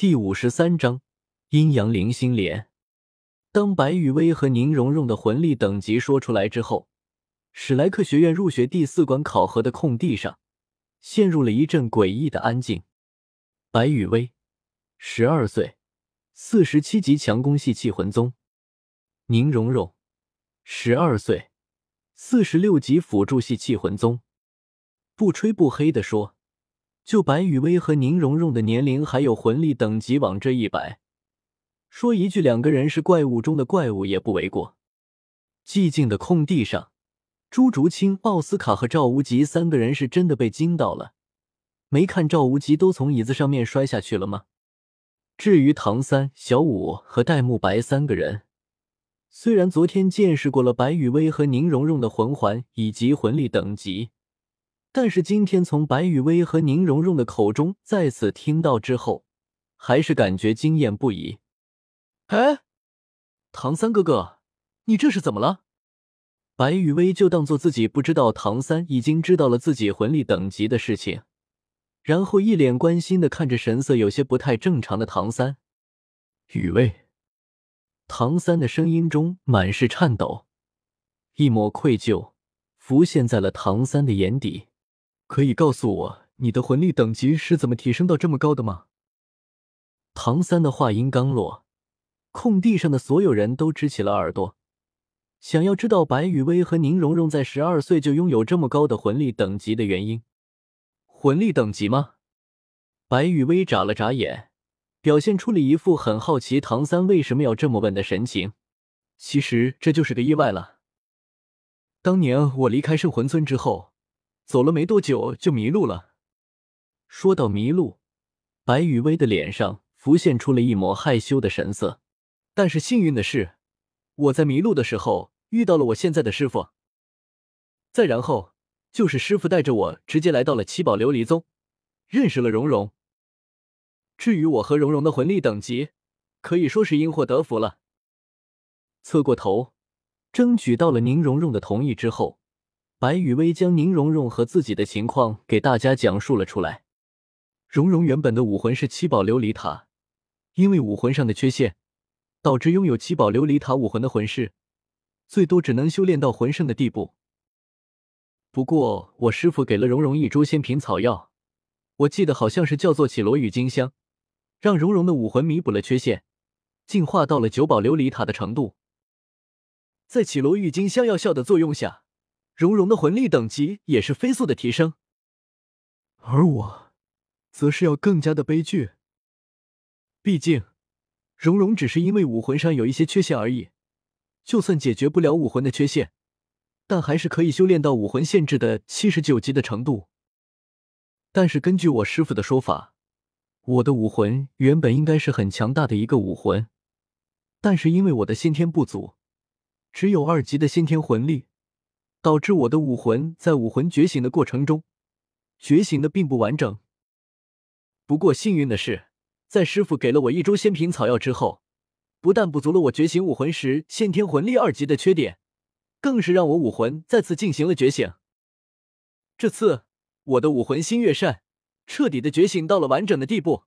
第五十三章阴阳灵心莲。当白雨薇和宁荣荣的魂力等级说出来之后，史莱克学院入学第四关考核的空地上，陷入了一阵诡异的安静。白雨薇，十二岁，四十七级强攻系气魂宗；宁荣荣，十二岁，四十六级辅助系气魂宗。不吹不黑的说。就白雨薇和宁荣荣的年龄还有魂力等级往这一摆，说一句两个人是怪物中的怪物也不为过。寂静的空地上，朱竹清、奥斯卡和赵无极三个人是真的被惊到了。没看赵无极都从椅子上面摔下去了吗？至于唐三、小五和戴沐白三个人，虽然昨天见识过了白雨薇和宁荣荣的魂环以及魂力等级。但是今天从白雨薇和宁荣荣的口中再次听到之后，还是感觉惊艳不已。哎，唐三哥哥，你这是怎么了？白雨薇就当做自己不知道唐三已经知道了自己魂力等级的事情，然后一脸关心的看着神色有些不太正常的唐三。雨薇，唐三的声音中满是颤抖，一抹愧疚浮现在了唐三的眼底。可以告诉我你的魂力等级是怎么提升到这么高的吗？唐三的话音刚落，空地上的所有人都支起了耳朵，想要知道白雨薇和宁荣荣在十二岁就拥有这么高的魂力等级的原因。魂力等级吗？白雨薇眨了眨眼，表现出了一副很好奇唐三为什么要这么问的神情。其实这就是个意外了。当年我离开圣魂村之后。走了没多久就迷路了。说到迷路，白雨薇的脸上浮现出了一抹害羞的神色。但是幸运的是，我在迷路的时候遇到了我现在的师傅。再然后就是师傅带着我直接来到了七宝琉璃宗，认识了蓉蓉。至于我和蓉蓉的魂力等级，可以说是因祸得福了。侧过头，争取到了宁荣荣的同意之后。白雨薇将宁荣荣和自己的情况给大家讲述了出来。荣荣原本的武魂是七宝琉璃塔，因为武魂上的缺陷，导致拥有七宝琉璃塔武魂的魂师，最多只能修炼到魂圣的地步。不过我师傅给了荣荣一株仙品草药，我记得好像是叫做绮罗郁金香，让荣荣的武魂弥补了缺陷，进化到了九宝琉璃塔的程度。在绮罗郁金香药效的作用下。荣荣的魂力等级也是飞速的提升，而我，则是要更加的悲剧。毕竟，荣荣只是因为武魂上有一些缺陷而已，就算解决不了武魂的缺陷，但还是可以修炼到武魂限制的七十九级的程度。但是根据我师傅的说法，我的武魂原本应该是很强大的一个武魂，但是因为我的先天不足，只有二级的先天魂力。导致我的武魂在武魂觉醒的过程中，觉醒的并不完整。不过幸运的是，在师傅给了我一株仙品草药之后，不但补足了我觉醒武魂时先天魂力二级的缺点，更是让我武魂再次进行了觉醒。这次我的武魂星月扇彻底的觉醒到了完整的地步，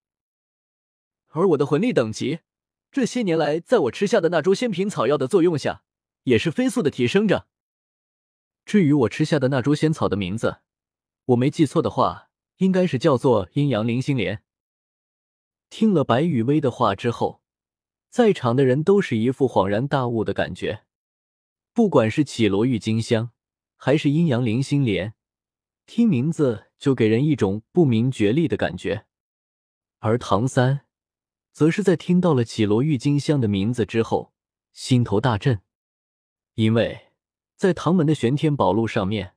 而我的魂力等级，这些年来在我吃下的那株仙品草药的作用下，也是飞速的提升着。至于我吃下的那株仙草的名字，我没记错的话，应该是叫做阴阳灵心莲。听了白雨薇的话之后，在场的人都是一副恍然大悟的感觉。不管是绮罗郁金香，还是阴阳灵心莲，听名字就给人一种不明觉厉的感觉。而唐三，则是在听到了绮罗郁金香的名字之后，心头大震，因为。在唐门的玄天宝录上面，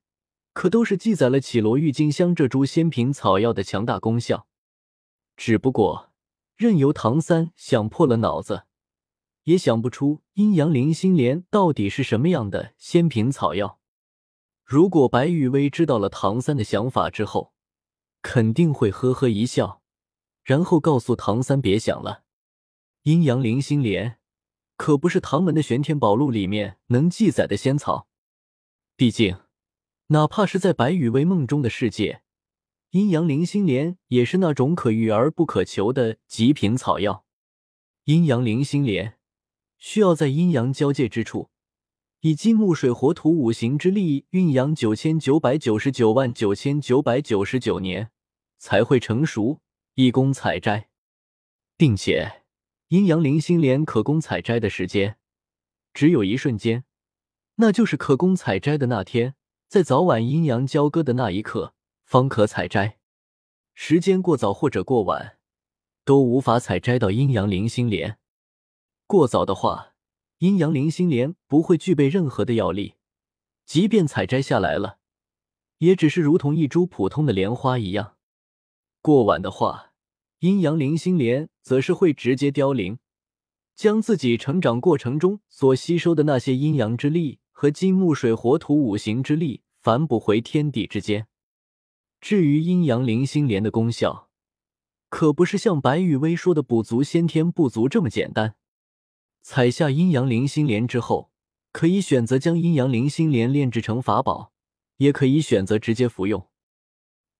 可都是记载了绮罗郁金香这株仙品草药的强大功效。只不过，任由唐三想破了脑子，也想不出阴阳灵心莲到底是什么样的仙品草药。如果白玉薇知道了唐三的想法之后，肯定会呵呵一笑，然后告诉唐三别想了，阴阳灵心莲可不是唐门的玄天宝录里面能记载的仙草。毕竟，哪怕是在白羽薇梦中的世界，阴阳灵心莲也是那种可遇而不可求的极品草药。阴阳灵心莲需要在阴阳交界之处，以金木水火土五行之力酝养九千九百九十九万九千九百九十九年才会成熟，以供采摘，并且阴阳灵心莲可供采摘的时间只有一瞬间，那就是可供采摘的那天，在早晚阴阳交割的那一刻方可采摘，时间过早或者过晚。都无法采摘到阴阳灵心莲。过早的话，阴阳灵心莲不会具备任何的药力，即便采摘下来了，也只是如同一株普通的莲花一样。过晚的话，阴阳灵心莲则是会直接凋零，将自己成长过程中所吸收的那些阴阳之力和金木水火土五行之力反哺回天地之间。至于阴阳灵心莲的功效，可不是像白羽薇说的补足先天不足这么简单。采下阴阳灵心莲之后，可以选择将阴阳灵心莲炼制成法宝，也可以选择直接服用。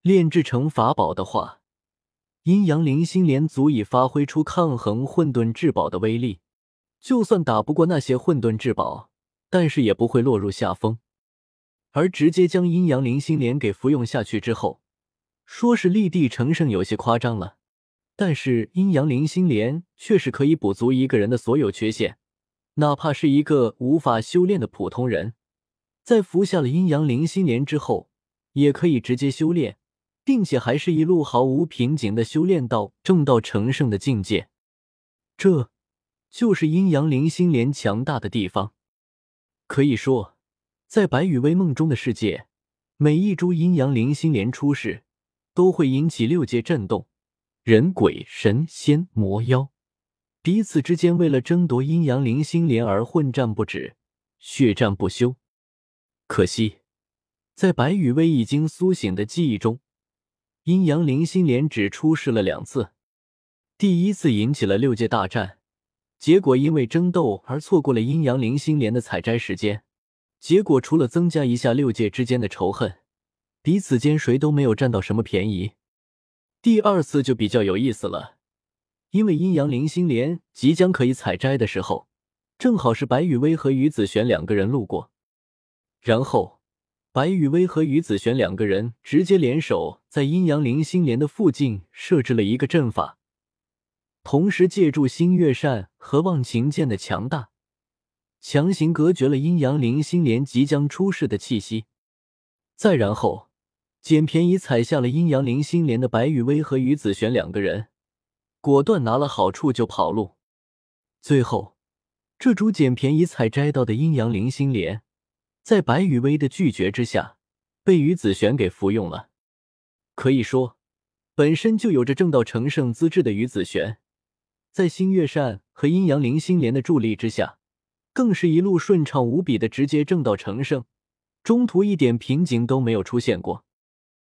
炼制成法宝的话，阴阳灵心莲足以发挥出抗衡混沌至宝的威力，就算打不过那些混沌至宝，但是也不会落入下风。而直接将阴阳灵心莲给服用下去之后，说是立地成圣有些夸张了，但是阴阳灵心莲确实可以补足一个人的所有缺陷，哪怕是一个无法修炼的普通人，在服下了阴阳灵心莲之后，也可以直接修炼，并且还是一路毫无瓶颈的修炼到正道成圣的境界。这就是阴阳灵心莲强大的地方。可以说，在白羽薇梦中的世界，每一株阴阳灵心莲出世。都会引起六界震动，人鬼神仙魔妖彼此之间为了争夺阴阳灵心莲而混战不止，血战不休。可惜，在白羽薇已经苏醒的记忆中，阴阳灵心莲只出世了两次。第一次引起了六界大战，结果因为争斗而错过了阴阳灵心莲的采摘时间，结果除了增加一下六界之间的仇恨。彼此间谁都没有占到什么便宜。第二次就比较有意思了，因为阴阳灵心莲即将可以采摘的时候，正好是白羽薇和于子璇两个人路过，然后白羽薇和于子璇两个人直接联手在阴阳灵心莲的附近设置了一个阵法，同时借助星月扇和忘情剑的强大，强行隔绝了阴阳灵心莲即将出世的气息。再然后。捡便宜采下了阴阳灵心莲的白羽薇和于子璇两个人，果断拿了好处就跑路。最后，这株捡便宜采摘到的阴阳灵心莲，在白羽薇的拒绝之下，被于子璇给服用了。可以说，本身就有着正道成圣资质的于子璇，在星月扇和阴阳灵心莲的助力之下，更是一路顺畅无比的直接正道成圣，中途一点瓶颈都没有出现过。